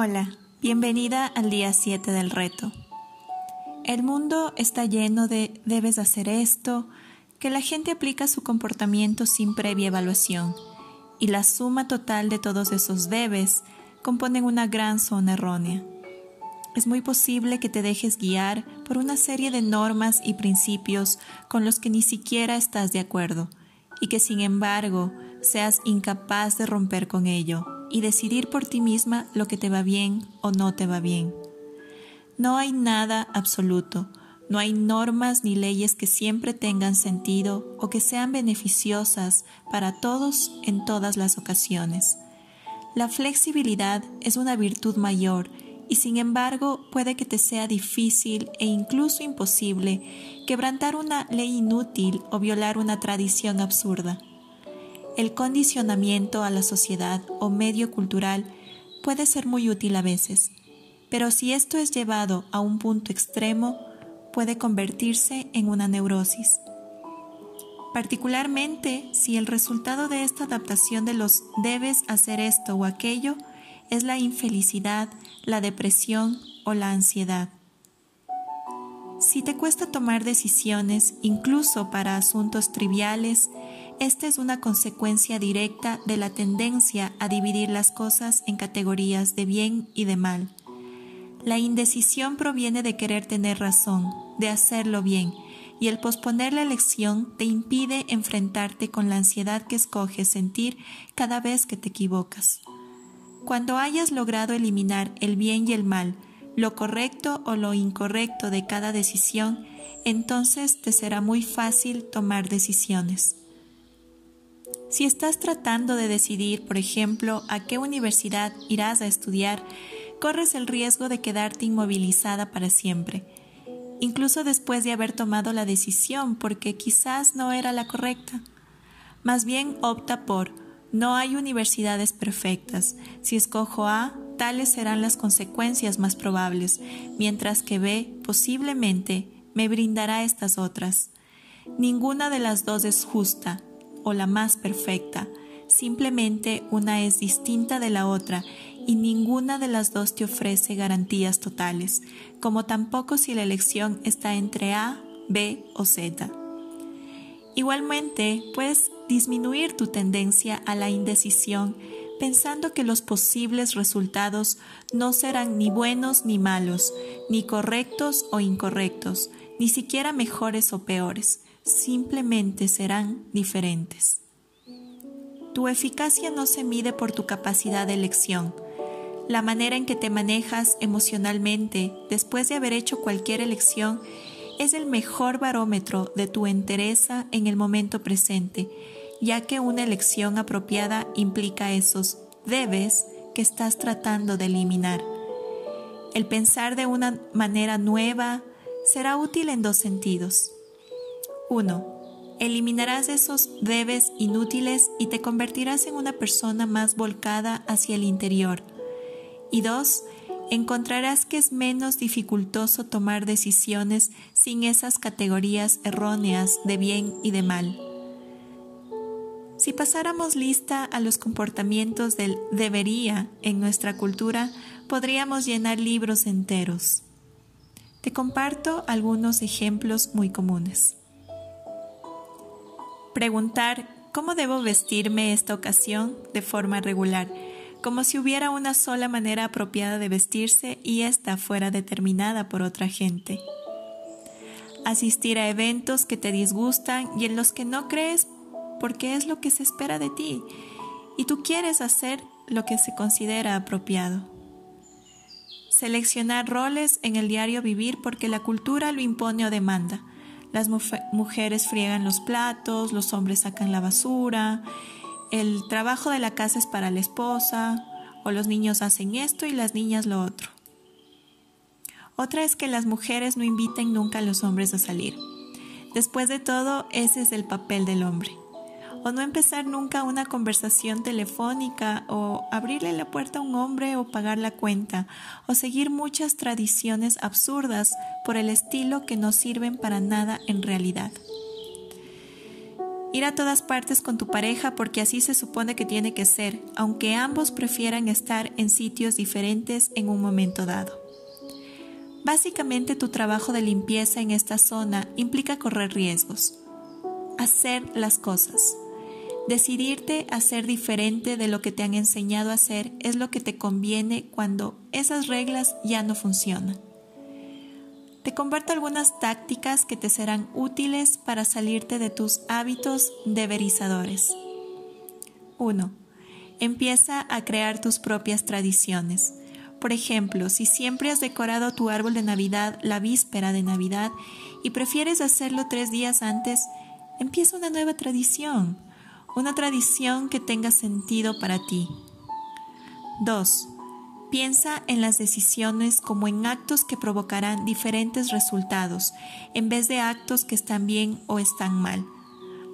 Hola, bienvenida al día 7 del reto. El mundo está lleno de debes hacer esto, que la gente aplica su comportamiento sin previa evaluación, y la suma total de todos esos debes componen una gran zona errónea. Es muy posible que te dejes guiar por una serie de normas y principios con los que ni siquiera estás de acuerdo, y que sin embargo seas incapaz de romper con ello y decidir por ti misma lo que te va bien o no te va bien. No hay nada absoluto, no hay normas ni leyes que siempre tengan sentido o que sean beneficiosas para todos en todas las ocasiones. La flexibilidad es una virtud mayor y sin embargo puede que te sea difícil e incluso imposible quebrantar una ley inútil o violar una tradición absurda. El condicionamiento a la sociedad o medio cultural puede ser muy útil a veces, pero si esto es llevado a un punto extremo, puede convertirse en una neurosis. Particularmente si el resultado de esta adaptación de los debes hacer esto o aquello es la infelicidad, la depresión o la ansiedad. Si te cuesta tomar decisiones, incluso para asuntos triviales, esta es una consecuencia directa de la tendencia a dividir las cosas en categorías de bien y de mal. La indecisión proviene de querer tener razón, de hacerlo bien, y el posponer la elección te impide enfrentarte con la ansiedad que escoges sentir cada vez que te equivocas. Cuando hayas logrado eliminar el bien y el mal, lo correcto o lo incorrecto de cada decisión, entonces te será muy fácil tomar decisiones. Si estás tratando de decidir, por ejemplo, a qué universidad irás a estudiar, corres el riesgo de quedarte inmovilizada para siempre, incluso después de haber tomado la decisión porque quizás no era la correcta. Más bien opta por no hay universidades perfectas. Si escojo A, tales serán las consecuencias más probables, mientras que B posiblemente me brindará estas otras. Ninguna de las dos es justa o la más perfecta, simplemente una es distinta de la otra y ninguna de las dos te ofrece garantías totales, como tampoco si la elección está entre A, B o Z. Igualmente, puedes disminuir tu tendencia a la indecisión pensando que los posibles resultados no serán ni buenos ni malos, ni correctos o incorrectos, ni siquiera mejores o peores, simplemente serán diferentes. Tu eficacia no se mide por tu capacidad de elección. La manera en que te manejas emocionalmente después de haber hecho cualquier elección es el mejor barómetro de tu entereza en el momento presente, ya que una elección apropiada implica esos debes que estás tratando de eliminar. El pensar de una manera nueva será útil en dos sentidos. 1. Eliminarás esos debes inútiles y te convertirás en una persona más volcada hacia el interior. Y 2 encontrarás que es menos dificultoso tomar decisiones sin esas categorías erróneas de bien y de mal. Si pasáramos lista a los comportamientos del debería en nuestra cultura, podríamos llenar libros enteros. Te comparto algunos ejemplos muy comunes. Preguntar ¿cómo debo vestirme esta ocasión de forma regular? como si hubiera una sola manera apropiada de vestirse y ésta fuera determinada por otra gente. Asistir a eventos que te disgustan y en los que no crees porque es lo que se espera de ti y tú quieres hacer lo que se considera apropiado. Seleccionar roles en el diario vivir porque la cultura lo impone o demanda. Las mujeres friegan los platos, los hombres sacan la basura el trabajo de la casa es para la esposa, o los niños hacen esto y las niñas lo otro. Otra es que las mujeres no inviten nunca a los hombres a salir. Después de todo, ese es el papel del hombre. O no empezar nunca una conversación telefónica, o abrirle la puerta a un hombre o pagar la cuenta, o seguir muchas tradiciones absurdas por el estilo que no sirven para nada en realidad. Ir a todas partes con tu pareja porque así se supone que tiene que ser, aunque ambos prefieran estar en sitios diferentes en un momento dado. Básicamente tu trabajo de limpieza en esta zona implica correr riesgos, hacer las cosas. Decidirte a ser diferente de lo que te han enseñado a hacer es lo que te conviene cuando esas reglas ya no funcionan. Te comparto algunas tácticas que te serán útiles para salirte de tus hábitos deberizadores. 1. Empieza a crear tus propias tradiciones. Por ejemplo, si siempre has decorado tu árbol de Navidad la víspera de Navidad y prefieres hacerlo tres días antes, empieza una nueva tradición, una tradición que tenga sentido para ti. 2. Piensa en las decisiones como en actos que provocarán diferentes resultados, en vez de actos que están bien o están mal.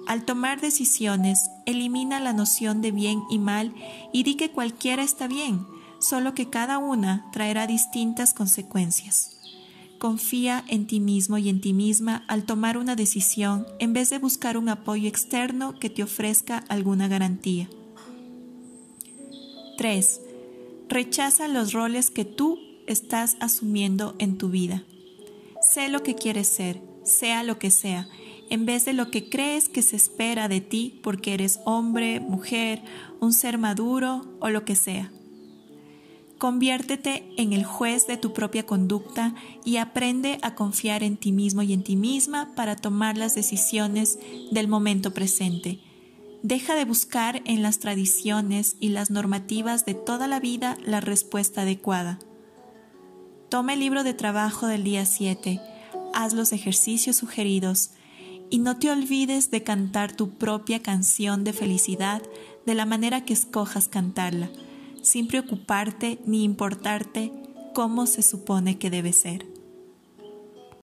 Al tomar decisiones, elimina la noción de bien y mal y di que cualquiera está bien, solo que cada una traerá distintas consecuencias. Confía en ti mismo y en ti misma al tomar una decisión en vez de buscar un apoyo externo que te ofrezca alguna garantía. 3. Rechaza los roles que tú estás asumiendo en tu vida. Sé lo que quieres ser, sea lo que sea, en vez de lo que crees que se espera de ti porque eres hombre, mujer, un ser maduro o lo que sea. Conviértete en el juez de tu propia conducta y aprende a confiar en ti mismo y en ti misma para tomar las decisiones del momento presente. Deja de buscar en las tradiciones y las normativas de toda la vida la respuesta adecuada. Toma el libro de trabajo del día 7, haz los ejercicios sugeridos. Y no te olvides de cantar tu propia canción de felicidad de la manera que escojas cantarla, sin preocuparte ni importarte cómo se supone que debe ser.